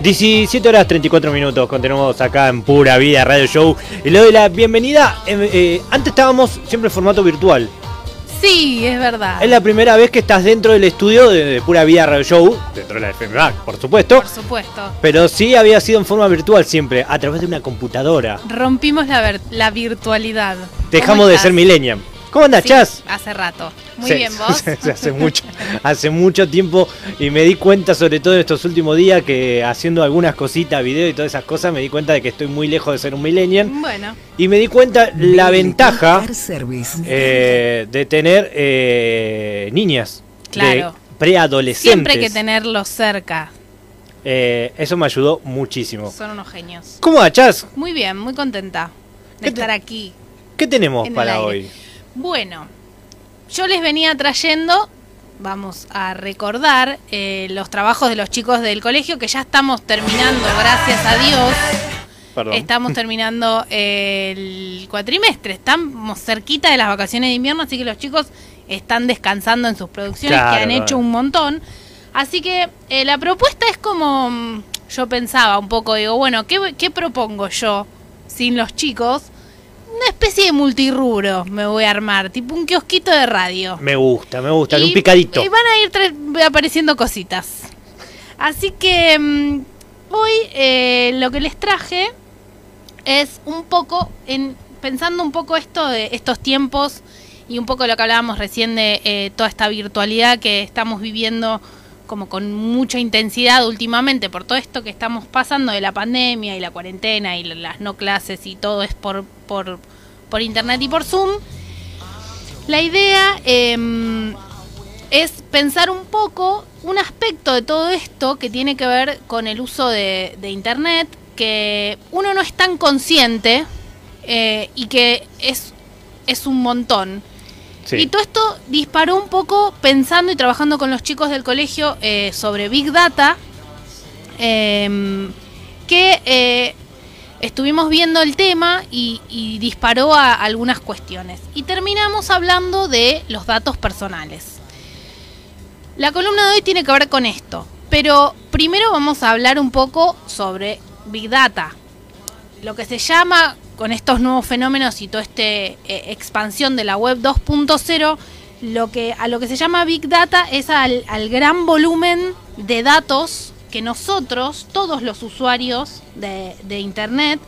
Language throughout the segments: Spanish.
17 horas 34 minutos, continuamos acá en Pura Vida Radio Show y le doy la bienvenida. eh, eh, antes estábamos siempre en formato virtual. Sí, es verdad. Es la primera vez que estás dentro del estudio de, de Pura Vida Radio Show, dentro de la FMA, por supuesto. Por supuesto. Pero sí había sido en forma virtual siempre, a través de una computadora. Rompimos la, la virtualidad. Dejamos ¿Cómo de ser millennial. ¿Cómo andas, Sí, Chas? Hace rato. Muy Sí, bien, vos. hace mucho, hace mucho tiempo y me di cuenta, sobre todo en estos últimos días, que haciendo algunas cositas, video y todas esas cosas, me di cuenta de que estoy muy lejos de ser un millennial. Bueno, Y me di cuenta la ventaja eh, de tener eh, niñas. Claro. preadolescentes. siempre hay que tenerlos cerca. Eh, eso me ayudó muchísimo. Son unos genios. ¿Cómo va, Chas? Muy bien, muy contenta de ¿Qué te- estar aquí. ¿Qué tenemos para hoy? Bueno, yo les venía trayendo, vamos a recordar eh, los trabajos de los chicos del colegio que ya estamos terminando, gracias a Dios. Perdón. Estamos terminando eh, el cuatrimestre, estamos cerquita de las vacaciones de invierno, así que los chicos están descansando en sus producciones Claro, que han hecho un montón. Así que eh, la propuesta es como mm, yo pensaba un poco, digo, bueno, ¿qué, qué propongo yo sin los chicos? Una especie de multirrubro me voy a armar, tipo un kiosquito de radio. Me gusta, me gusta, Y- un picadito. Y van a ir apareciendo cositas. Así que mm, hoy eh, lo que les traje es un poco, en, pensando un poco esto de estos tiempos y un poco lo que hablábamos recién de eh, toda esta virtualidad que estamos viviendo como con mucha intensidad últimamente por todo esto que estamos pasando de la pandemia y la cuarentena y las no clases y todo es por, por, por internet y por Zoom. La idea em, es pensar un poco un aspecto de todo esto que tiene que ver con el uso de, Internet, que uno no es tan consciente eh, y que es, es un montón. Y todo esto disparó un poco pensando y trabajando con los chicos del colegio eh, sobre Big Data, em, que eh, estuvimos viendo el tema y, y disparó a algunas cuestiones. Y terminamos hablando de los datos personales. La columna de hoy tiene que ver con esto, pero primero vamos a hablar un poco sobre Big Data. Lo que se llama con estos nuevos fenómenos y toda esta expansión de la web 2.0, lo que, a lo que se llama Big Data es al, al gran volumen de datos que nosotros, todos los usuarios de, de Internet,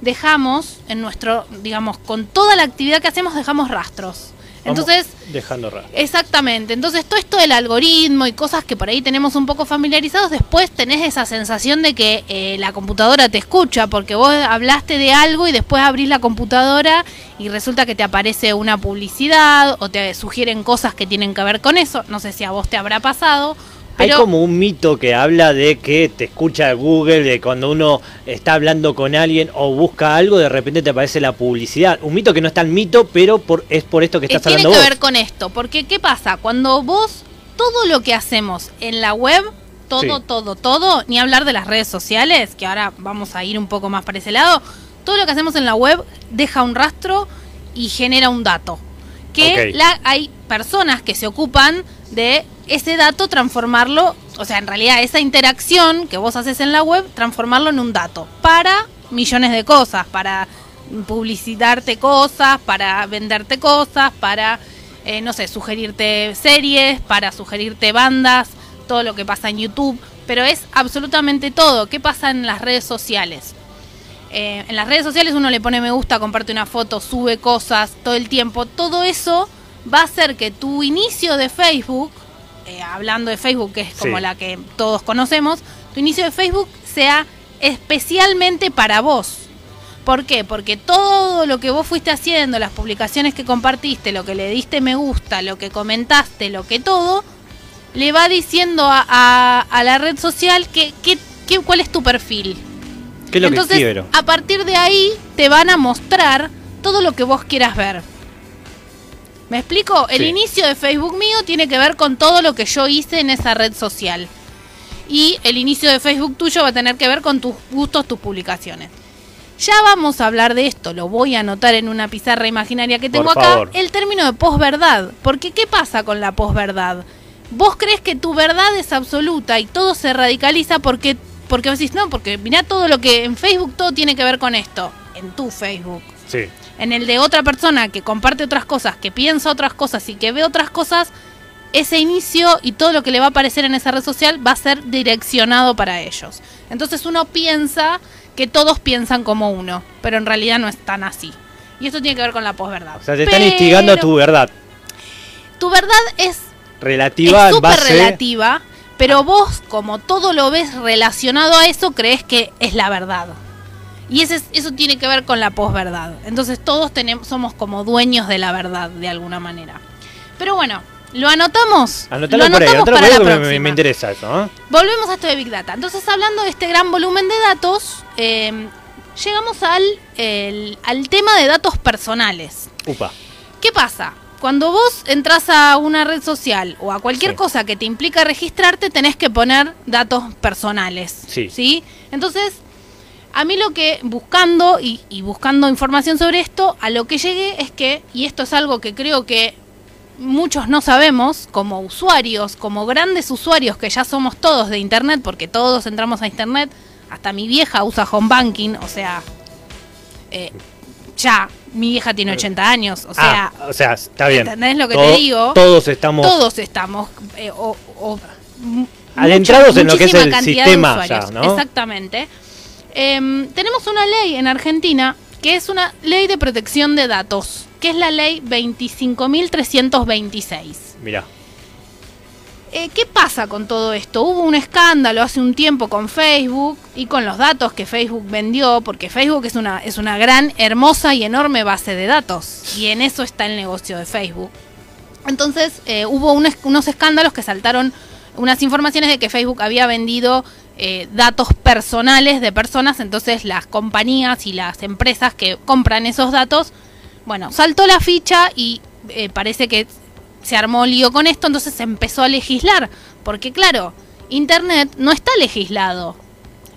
dejamos en nuestro, digamos, con toda la actividad que hacemos, dejamos rastros. Vamos Entonces, Dejando rastro. Exactamente, entonces todo esto del algoritmo y cosas que por ahí tenemos un poco familiarizados, después tenés esa sensación de que eh, la computadora te escucha, porque vos hablaste de algo y después abrís la computadora y resulta que te aparece una publicidad o te sugieren cosas que tienen que ver con eso, no sé si a vos te habrá pasado, Hay como un mito que habla de que te escucha Google, de cuando uno está hablando con alguien o busca algo, de repente te aparece la publicidad. Un mito que no es tan mito, pero por, es por esto que Eh, estás tiene hablando que vos. ver con esto, porque ¿qué pasa? Cuando vos, todo lo que hacemos en la web, todo, Sí. todo, todo, ni hablar de las redes sociales, que ahora vamos a ir un poco más para ese lado, todo lo que hacemos en la web deja un rastro y genera un dato. Que la, hay personas que se ocupan de ese dato, transformarlo, o sea, en realidad esa interacción que vos haces en la web, transformarlo en un dato para millones de cosas, para publicitarte cosas, para venderte cosas, para, eh, no sé, sugerirte series, para sugerirte bandas, todo lo que pasa en YouTube, pero es absolutamente todo. ¿Qué pasa en las redes sociales? Eh, en las redes sociales uno le pone me gusta, comparte una foto, sube cosas todo el tiempo. Todo eso va a hacer que tu inicio de Facebook, eh, hablando de Facebook, que es como Sí. la que todos conocemos, tu inicio de Facebook sea especialmente para vos. ¿Por qué? Porque todo lo que vos fuiste haciendo, las publicaciones que compartiste, lo que le diste me gusta, lo que comentaste, lo que todo, le va diciendo a, a- a la red social que, que- que- cuál es tu perfil. ¿Qué es lo Entonces, que a partir de ahí te van a mostrar todo lo que vos quieras ver. ¿Me explico? El Sí. inicio de Facebook mío tiene que ver con todo lo que yo hice en esa red social. Y el inicio de Facebook tuyo va a tener que ver con tus gustos, tus publicaciones. Ya vamos a hablar de esto, lo voy a anotar en una pizarra imaginaria que tengo acá, el término de posverdad. Porque ¿qué pasa con la posverdad? Vos crees que tu verdad es absoluta y todo se radicaliza porque porque vos decís, no, porque mirá todo lo que en Facebook todo tiene que ver con esto. En tu Facebook. Sí. En el de otra persona que comparte otras cosas, que piensa otras cosas y que ve otras cosas, ese inicio y todo lo que le va a aparecer en esa red social va a ser direccionado para ellos. Entonces uno piensa que todos piensan como uno, pero en realidad no es tan así. Y esto tiene que ver con la posverdad. O sea, te están instigando a tu verdad. Tu verdad es Relativa es base. relativa, pero vos, como todo lo ves relacionado a eso, crees que es la verdad. Y ese es- eso tiene que ver con la posverdad. Entonces todos tenemos, somos como dueños de la verdad, de alguna manera. Pero bueno, ¿lo anotamos? Anotalo lo por ahí, anotalo por para ahí la me- próxima. me interesa eso, ¿eh? Volvemos a esto de Big Data. Entonces, hablando de este gran volumen de datos, eh, llegamos al, el- al tema de datos personales. Upa. ¿Qué pasa? Cuando vos entras a una red social o a cualquier Sí. cosa que te implica registrarte, tenés que poner datos personales. Sí. Entonces, a mí lo que buscando y, y buscando información sobre esto, a lo que llegué es que, y esto es algo que creo que muchos no sabemos, como usuarios, como grandes usuarios que ya somos todos de Internet, porque todos entramos a Internet, hasta mi vieja usa home banking, o sea, eh, ya, mi vieja tiene 80 años, o sea, ah, o sea, está bien. ¿entendés lo que Todo- te digo? Todos estamos todos estamos eh, o, o- Adentrados mucha- en lo que es el sistema ya, ¿no? Exactamente. Em, tenemos una ley en Argentina que es una ley de protección de datos, que es la ley 25.326. Mira, Eh, ¿Qué pasa con todo esto? Hubo un escándalo hace un tiempo con Facebook y con los datos que Facebook vendió, porque Facebook es una, es una gran, hermosa y enorme base de datos, y en eso está el negocio de Facebook. Entonces eh, hubo unos escándalos que saltaron unas informaciones de que Facebook había vendido eh, datos personales de personas, entonces las compañías y las empresas que compran esos datos, bueno, saltó la ficha y parece que se armó lío con esto, entonces se empezó a legislar, porque claro, Internet no está legislado.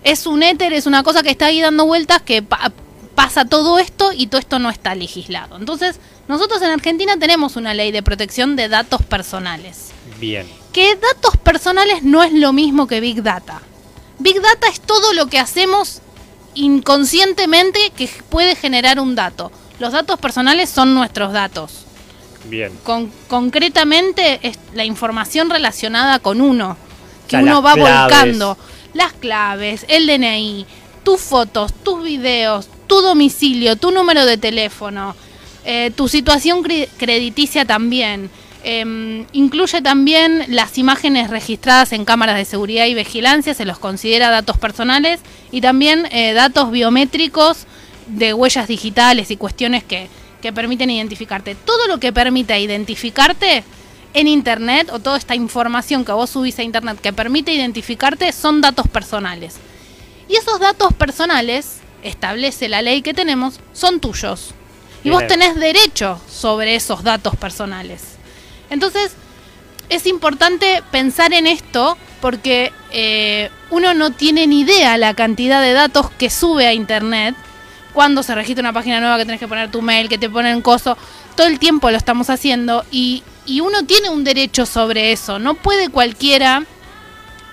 Es un éter, es una cosa que está ahí dando vueltas que pa- pasa todo esto y todo esto no está legislado. Entonces, nosotros en Argentina tenemos una ley de protección de datos personales. bien. Que datos personales no es lo mismo que Big Data. Big Data es todo lo que hacemos inconscientemente que puede generar un dato. Los datos personales son nuestros datos. Bien. Con- concretamente es la información relacionada con uno, que O sea, uno va claves. volcando. Las claves, el DNI, tus fotos, tus videos, tu domicilio, tu número de teléfono, eh, tu situación cre- crediticia también. Em, incluye también las imágenes registradas en cámaras de seguridad y vigilancia, se los considera datos personales, y también eh, datos biométricos de huellas digitales y cuestiones que, que permiten identificarte. Todo lo que permita identificarte en Internet o toda esta información que vos subís a Internet que permite identificarte son datos personales. Y esos datos personales, establece la ley que tenemos, son tuyos. Y vos tenés derecho sobre esos datos personales. Entonces, es importante pensar en esto porque eh, uno no tiene ni idea la cantidad de datos que sube a Internet cuando se registra una página nueva que tenés que poner tu mail, que te ponen coso. Todo el tiempo lo estamos haciendo y, uno tiene un derecho sobre eso. No puede cualquiera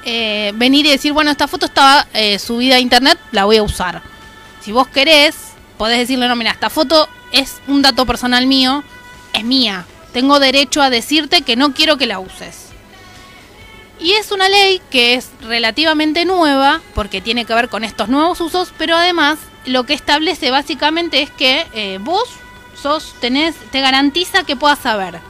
eh, venir y decir, bueno, esta foto estaba eh, subida a internet, la voy a usar. Si vos querés, podés decirle, no, mira, esta foto es un dato personal mío, es mía. Tengo derecho a decirte que no quiero que la uses. Y es una ley que es relativamente nueva, porque tiene que ver con estos nuevos usos, pero además lo que establece básicamente es que eh, vos sos, tenés, te garantiza que puedas saber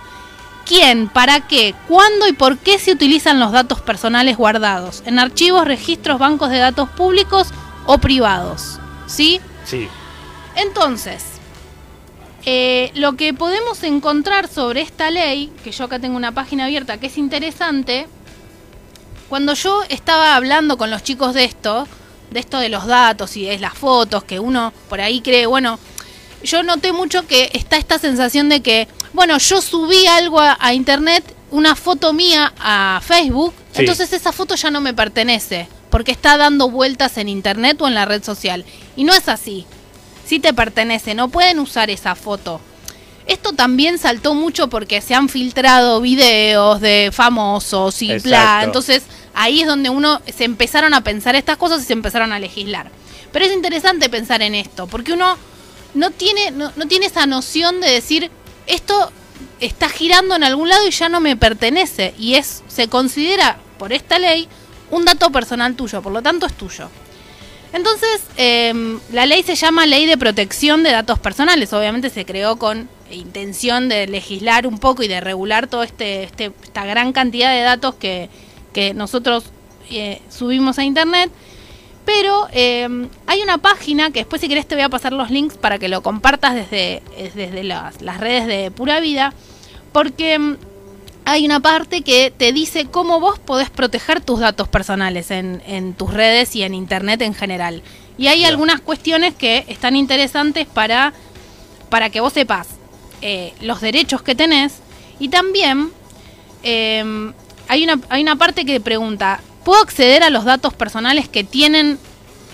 quién, para qué, cuándo y por qué se utilizan los datos personales guardados en archivos, registros, bancos de datos públicos o privados. ¿Sí? Sí. Entonces, eh, lo que podemos encontrar sobre esta ley, que yo acá tengo una página abierta que es interesante, cuando yo estaba hablando con los chicos de esto, de esto de los datos y de las fotos, que uno por ahí cree, bueno, yo noté mucho que está esta sensación de que, bueno, yo subí algo a, a internet, una foto mía a Facebook, Sí. entonces esa foto ya no me pertenece, porque está dando vueltas en internet o en la red social. Y no es así. Sí te pertenece, no pueden usar esa foto. Esto también saltó mucho porque se han filtrado videos de famosos y bla. Entonces ahí es donde uno se empezaron a pensar estas cosas y se empezaron a legislar. Pero es interesante pensar en esto, porque uno no tiene, no, no tiene esa noción de decir, esto está girando en algún lado y ya no me pertenece. Y es, se considera por esta ley un dato personal tuyo, por lo tanto es tuyo. Entonces, em, la ley se llama Ley de Protección de Datos Personales. Obviamente se creó con intención de legislar un poco y de regular toda este, este, esta gran cantidad de datos que, que nosotros eh, subimos a Internet. Pero em, hay una página que después si querés te voy a pasar los links para que lo compartas desde, desde las, las redes de Pura Vida. Porque em, hay una parte que te dice cómo vos podés proteger tus datos personales en, en tus redes y en internet en general. Y hay algunas cuestiones que están interesantes para, para que vos sepas eh, los derechos que tenés. Y también eh, hay, una, hay una parte que pregunta, ¿puedo acceder a los datos personales que tienen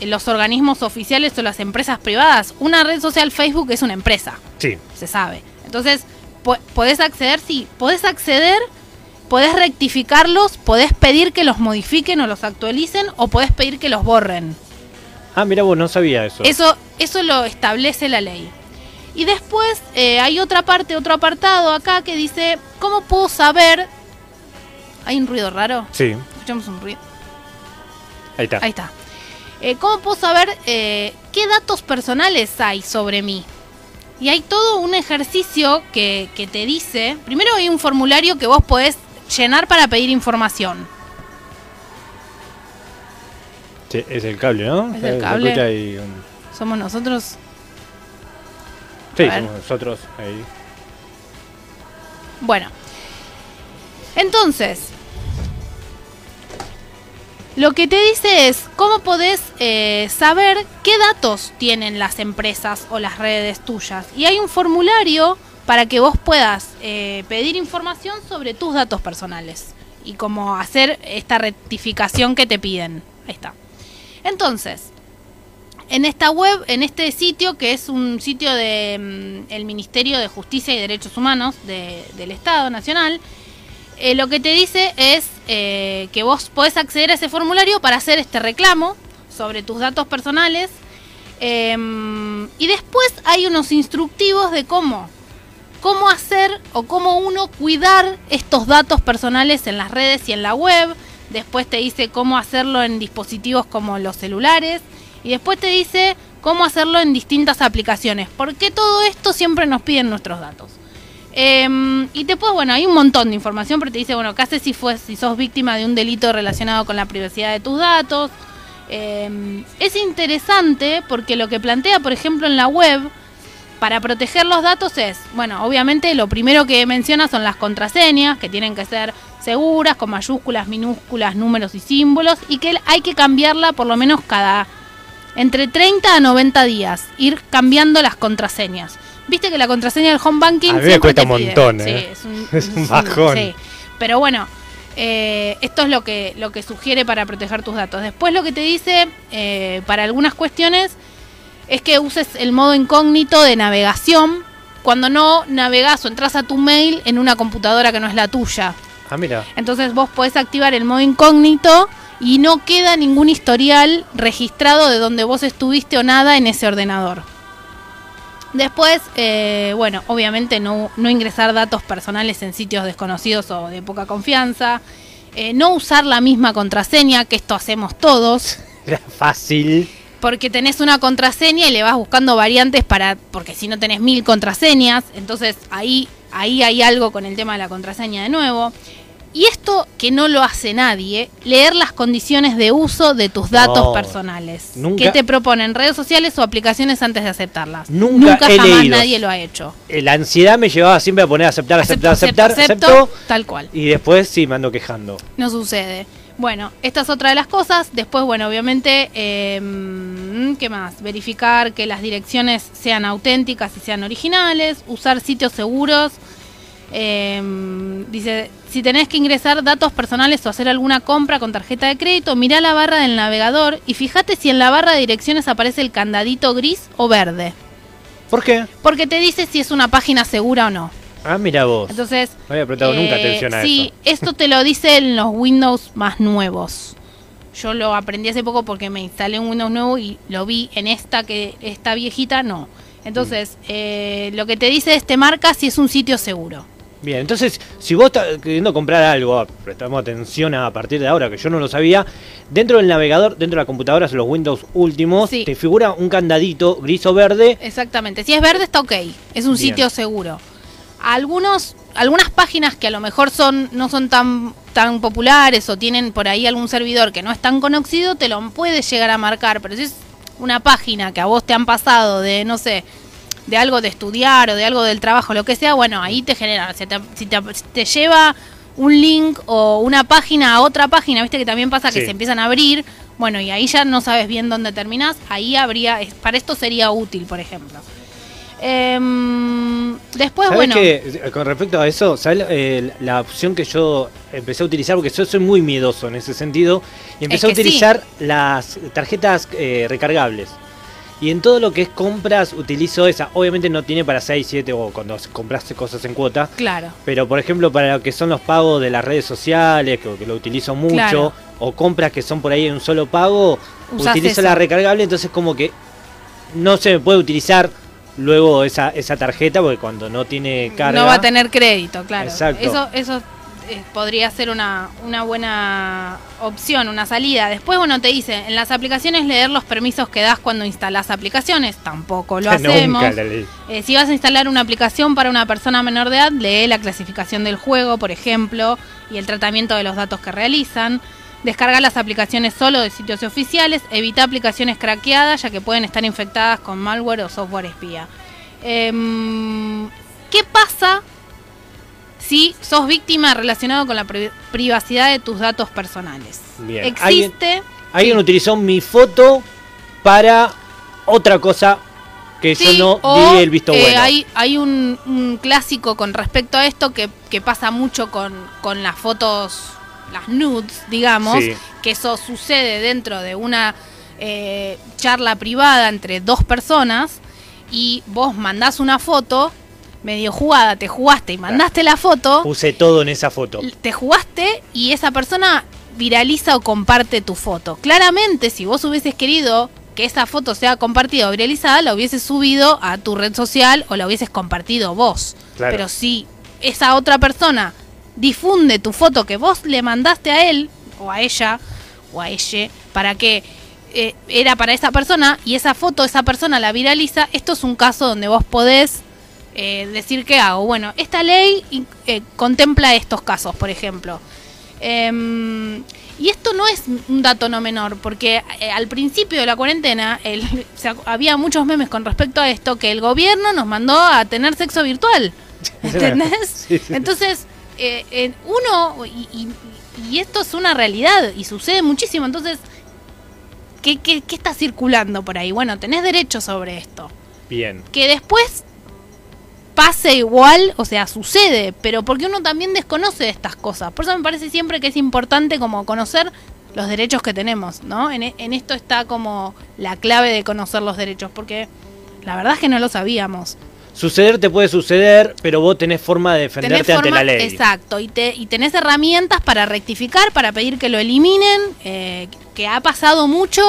los organismos oficiales o las empresas privadas? Una red social Facebook es una empresa. Sí. Se sabe. Entonces, podés acceder, sí, podés acceder, podés rectificarlos, podés pedir que los modifiquen o los actualicen o podés pedir que los borren. Ah, mira vos, no sabía eso. Eso, eso lo establece la ley. Y después eh, hay otra parte, otro apartado acá que dice, ¿cómo puedo saber? ¿Hay un ruido raro? Sí. Escuchamos un ruido. Ahí está. Ahí está. Eh, ¿Cómo puedo saber eh, qué datos personales hay sobre mí? Y hay todo un ejercicio que, que te dice, primero hay un formulario que vos podés llenar para pedir información. Sí, es el cable, ¿no? Es el cable. escucha ahí un- Somos nosotros. Sí, somos nosotros ahí. Bueno. Entonces, lo que te dice es cómo podés eh, saber qué datos tienen las empresas o las redes tuyas. Y hay un formulario para que vos puedas eh, pedir información sobre tus datos personales y cómo hacer esta rectificación que te piden. Ahí está. Entonces, en esta web, en este sitio, que es un sitio del Ministerio de Justicia y Derechos Humanos de- del Estado Nacional, eh, lo que te dice es eh, que vos podés acceder a ese formulario para hacer este reclamo sobre tus datos personales. em, y después hay unos instructivos de cómo, cómo hacer o cómo uno cuidar estos datos personales en las redes y en la web. Después te dice cómo hacerlo en dispositivos como los celulares. Y después te dice cómo hacerlo en distintas aplicaciones. Porque todo esto siempre nos piden nuestros datos. Em, y después, bueno, hay un montón de información, pero te dice, bueno, ¿qué haces si, fue, si sos víctima de un delito relacionado con la privacidad de tus datos? Em, es interesante porque lo que plantea, por ejemplo, en la web, para proteger los datos es, bueno, obviamente lo primero que menciona son las contraseñas, que tienen que ser seguras, con mayúsculas, minúsculas, números y símbolos, y que hay que cambiarla por lo menos cada entre 30 a 90 días, ir cambiando las contraseñas. Viste que la contraseña del home banking A mí me cuesta un montón, Sí, ¿eh? es un, Es un bajón. sí. Pero bueno, eh, esto es lo que, lo que sugiere para proteger tus datos. Después lo que te dice, eh, para algunas cuestiones, es que uses el modo incógnito de navegación cuando no navegas o entras a tu mail en una computadora que no es la tuya. Ah, mira. Entonces vos podés activar el modo incógnito y no queda ningún historial registrado de donde vos estuviste o nada en ese ordenador. Después, eh, bueno, obviamente no, no ingresar datos personales en sitios desconocidos o de poca confianza. Eh, no usar la misma contraseña, que esto hacemos todos. Era fácil. Porque tenés una contraseña y le vas buscando variantes para. Porque si no tenés mil contraseñas. Entonces ahí, ahí hay algo con el tema de la contraseña de nuevo. Y esto que no lo hace nadie, leer las condiciones de uso de tus datos No, personales. nunca- que te proponen redes sociales o aplicaciones antes de aceptarlas. Nunca he jamás leído. nadie lo ha hecho. Eh, La ansiedad me llevaba siempre a poner aceptar, aceptar, Acepto, aceptar, acepto, acepto. acepto, tal cual. Y después sí me ando quejando. No sucede. Bueno, esta es otra de las cosas. Después, bueno, obviamente, eh, ¿qué más? Verificar que las direcciones sean auténticas y sean originales. Usar sitios seguros. Eh, dice, si tenés que ingresar datos personales o hacer alguna compra con tarjeta de crédito, mirá la barra del navegador y fíjate si en la barra de direcciones aparece el candadito gris o verde. ¿Por qué? Porque te dice si es una página segura o no. Ah, mira vos. Entonces, no había prestado nunca eh, atención a sí, eso. esto te lo dicen los Windows más nuevos. Yo lo aprendí hace poco porque me instalé un Windows nuevo y lo vi en esta que esta viejita no. Entonces, Mm. eh, lo que te dice es te marca si es un sitio seguro. Bien, entonces, si vos estás queriendo comprar algo, prestamos atención a partir de ahora, que yo no lo sabía, dentro del navegador, dentro de la computadora, los Windows últimos, Sí. te figura un candadito gris o verde. Exactamente. Si es verde está ok. Es un Bien. sitio seguro. Algunos, algunas páginas que a lo mejor son, no son tan, tan populares o tienen por ahí algún servidor que no es tan conocido, te lo puede llegar a marcar. Pero si es una página que a vos te han pasado de, no sé, de algo de estudiar o de algo del trabajo, lo que sea, bueno, ahí te genera. Si te, si te, si te lleva un link o una página a otra página, viste que también pasa que Sí. se empiezan a abrir, bueno, y ahí ya no sabes bien dónde terminás, ahí habría, para esto sería útil, por ejemplo. Em, después, ¿Sabés bueno, que, con respecto a eso, ¿sabés eh, la opción que yo empecé a utilizar? Porque yo soy muy miedoso en ese sentido. Y empecé a que utilizar las tarjetas eh, recargables. Y en todo lo que es compras utilizo esa. Obviamente no tiene para 6, 7 o cuando compraste cosas en cuota. claro, Pero por ejemplo para lo que son los pagos de las redes sociales, que, que lo utilizo mucho, Claro. o compras que son por ahí en un solo pago, Usás utilizo esa. la recargable, entonces como que no se me puede utilizar luego esa, esa tarjeta porque cuando no tiene carga... no va a tener crédito, claro. Exacto. Eso, eso eh, podría ser una, una buena opción, una salida. Después, bueno, te dice, en las aplicaciones leer los permisos que das cuando instalas aplicaciones, tampoco lo hacemos. Eh, si vas a instalar una aplicación para una persona menor de edad, lee la clasificación del juego, por ejemplo, y el tratamiento de los datos que realizan. Descarga las aplicaciones solo de sitios oficiales. Evita aplicaciones craqueadas, ya que pueden estar infectadas con malware o software espía. Em, ¿Qué pasa si sos víctima relacionado con la pri- privacidad de tus datos personales? Bien. Existe. Alguien sí. utilizó mi foto para otra cosa que Sí, yo no di el visto eh, bueno. Hay, hay un, un clásico con respecto a esto que, que pasa mucho con, con las fotos, las nudes, digamos, Sí. que eso sucede dentro de una eh, charla privada entre dos personas y vos mandás una foto medio jugada, te jugaste y mandaste la foto, Puse todo en esa foto. te jugaste y esa persona viraliza o comparte tu foto. Claramente, si vos hubieses querido que esa foto sea compartida o viralizada, la hubieses subido a tu red social o la hubieses compartido vos. Claro. Pero si esa otra persona difunde tu foto que vos le mandaste a él o a ella o a ella para que eh, era para esa persona y esa foto esa persona la viraliza, esto es un caso donde vos podés eh, decir qué hago. Bueno, esta ley eh, contempla estos casos, por ejemplo. Em, y esto no es un dato no menor, porque eh, al principio de la cuarentena el- o sea, había muchos memes con respecto a esto que el gobierno nos mandó a tener sexo virtual. ¿Entendés? Sí, sí. Entonces, uno, y, y- y esto es una realidad y sucede muchísimo, entonces, ¿qué, qué, qué está circulando por ahí? Bueno, tenés derecho sobre esto Bien. que después pase igual, o sea, sucede, pero porque uno también desconoce estas cosas. Por eso me parece siempre que es importante como conocer los derechos que tenemos, ¿no? En, e- en esto está como la clave de conocer los derechos, porque la verdad es que no lo sabíamos. Suceder te puede suceder, pero vos tenés forma de defenderte Tenés ante la ley. Exacto, y, te, y tenés herramientas para rectificar, para pedir que lo eliminen, eh, que ha pasado mucho,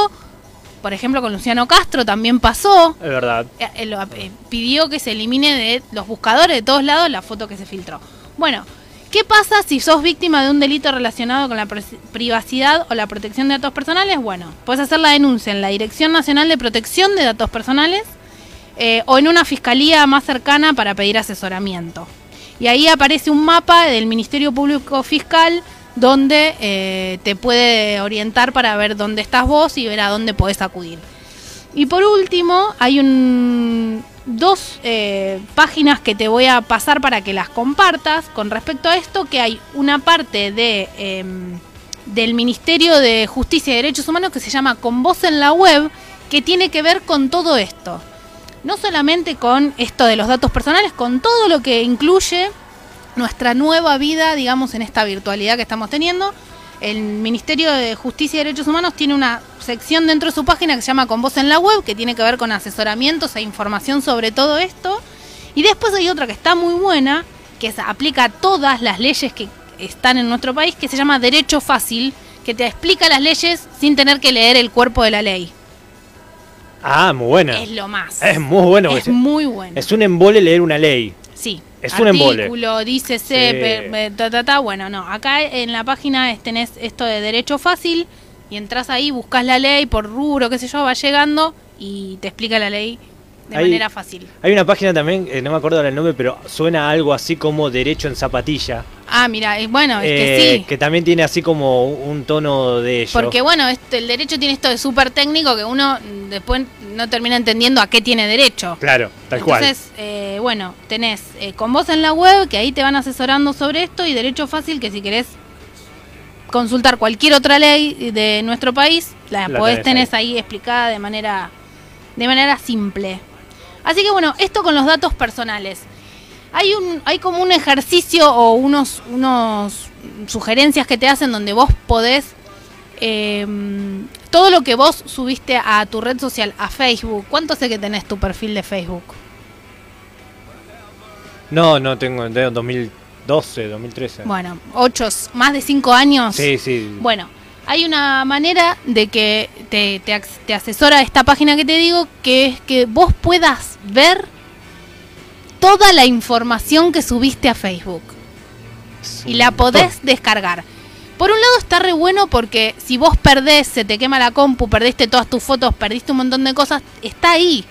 por ejemplo con Luciano Castro también pasó, Es verdad. eh, eh, eh, pidió que se elimine de los buscadores de todos lados la foto que se filtró. Bueno, ¿qué pasa si sos víctima de un delito relacionado con la pri- privacidad o la protección de datos personales? Bueno, puedes hacer la denuncia en la Dirección Nacional de Protección de Datos Personales eh, o en una fiscalía más cercana para pedir asesoramiento. Y ahí aparece un mapa del Ministerio Público Fiscal donde eh, te puede orientar para ver dónde estás vos y ver a dónde podés acudir. Y por último, hay un, dos eh, páginas que te voy a pasar para que las compartas con respecto a esto, que hay una parte de, em, del Ministerio de Justicia y Derechos Humanos que se llama Con Voz en la Web, que tiene que ver con todo esto. No solamente con esto de los datos personales, con todo lo que incluye nuestra nueva vida, digamos, en esta virtualidad que estamos teniendo. El Ministerio de Justicia y Derechos Humanos tiene una sección dentro de su página que se llama Con Voz en la Web, que tiene que ver con asesoramientos e información sobre todo esto. Y después hay otra que está muy buena, que se aplica a todas las leyes que están en nuestro país, que se llama Derecho Fácil, que te explica las leyes sin tener que leer el cuerpo de la ley. Ah, muy buena. Es lo más. Es muy bueno. Es muy bueno. Es un embole leer una ley. Sí. Es un embole. Artículo, dice se, ta, ta, ta. Bueno, no. Acá en la página tenés esto de derecho fácil y entras ahí, buscas la ley por rubro, qué sé yo, va llegando y te explica la ley de manera fácil. Hay una página también, eh, no me acuerdo el nombre, pero suena algo así como Derecho en Zapatilla. Ah, mira, bueno, es que eh, sí. Que también tiene así como un tono de ello. Porque bueno, este, el derecho tiene esto de súper técnico que uno después no termina entendiendo a qué tiene derecho. Claro, tal cual. Entonces, eh, bueno, tenés con vos en la web, que ahí te van asesorando sobre esto, y Derecho Fácil, que si querés consultar cualquier otra ley de nuestro país, la, podés tener ahí. ahí explicada de manera, de manera simple. Así que bueno, esto con los datos personales. Hay un, hay como un ejercicio o unos, unos sugerencias que te hacen donde vos podés em, todo lo que vos subiste a tu red social, a Facebook. ¿Cuánto sé que tenés tu perfil de Facebook? No, no tengo, tengo 2012, 2013. Bueno, ocho, más de cinco años. Sí, sí. Bueno, hay una manera de que te, te, asesora esta página que te digo, que es que vos puedas ver toda la información que subiste a Facebook. Y la podés descargar. Por un lado está re bueno porque si vos perdés, se te quema la compu, perdiste todas tus fotos, perdiste un montón de cosas, está ahí.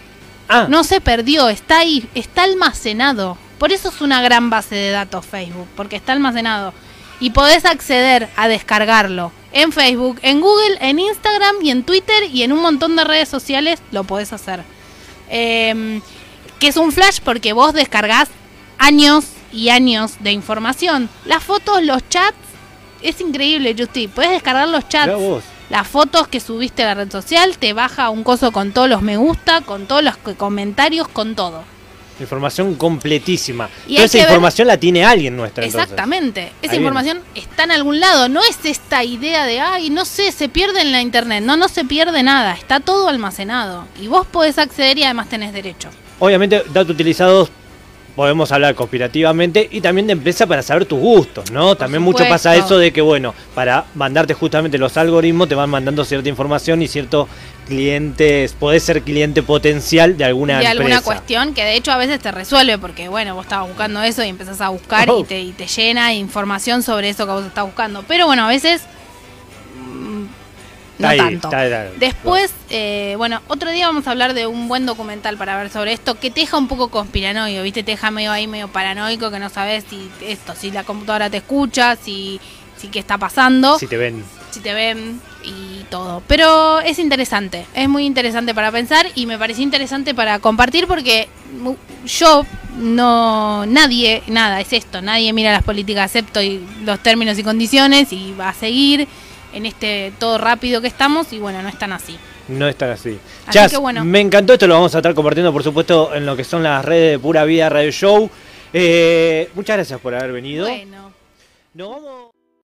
Ah. No se perdió, está ahí, está almacenado. Por eso es una gran base de datos Facebook, porque está almacenado. Y podés acceder a descargarlo en Facebook, en Google, en Instagram y en Twitter y en un montón de redes sociales lo podés hacer. Eh, que es un flash porque vos descargás años y años de información. Las fotos, los chats, es increíble, Justi. Puedes descargar los chats, las fotos que subiste a la red social, te baja un coso con todos los me gusta, con todos los comentarios, con todo. Información completísima. Y esa información la tiene alguien nuestra. Exactamente. Esa información está en algún lado. No es esta idea de, ay, no sé, se pierde en la internet. No, no se pierde nada. Está todo almacenado. Y vos podés acceder y además tenés derecho. Obviamente, datos utilizados podemos hablar conspirativamente y también de empresa para saber tus gustos, ¿no? también mucho pasa eso de que, bueno, para mandarte justamente los algoritmos te van mandando cierta información y ciertos clientes, podés ser cliente potencial de alguna de empresa. alguna cuestión que de hecho a veces te resuelve porque, bueno, vos estabas buscando eso y empezás a buscar y, te, y te llena información sobre eso que vos estás buscando. Pero bueno, a veces no tanto. Después, eh, bueno, otro día vamos a hablar de un buen documental para ver sobre esto que te deja un poco conspiranoico, ¿viste? Te deja medio ahí, medio paranoico, que no sabes si esto, si la computadora te escucha, si, si qué está pasando. Si te ven. Si te ven y todo. Pero es interesante, es muy interesante para pensar y me pareció interesante para compartir porque yo no, nadie, nada, es esto, nadie mira las políticas, acepto y los términos y condiciones y va a seguir en este todo rápido que estamos y bueno, no están así. No están así. así bueno. me encantó, esto lo vamos a estar compartiendo por supuesto en lo que son las redes de Pura Vida Radio Show. Eh, muchas gracias por haber venido. Bueno. Nos vamos...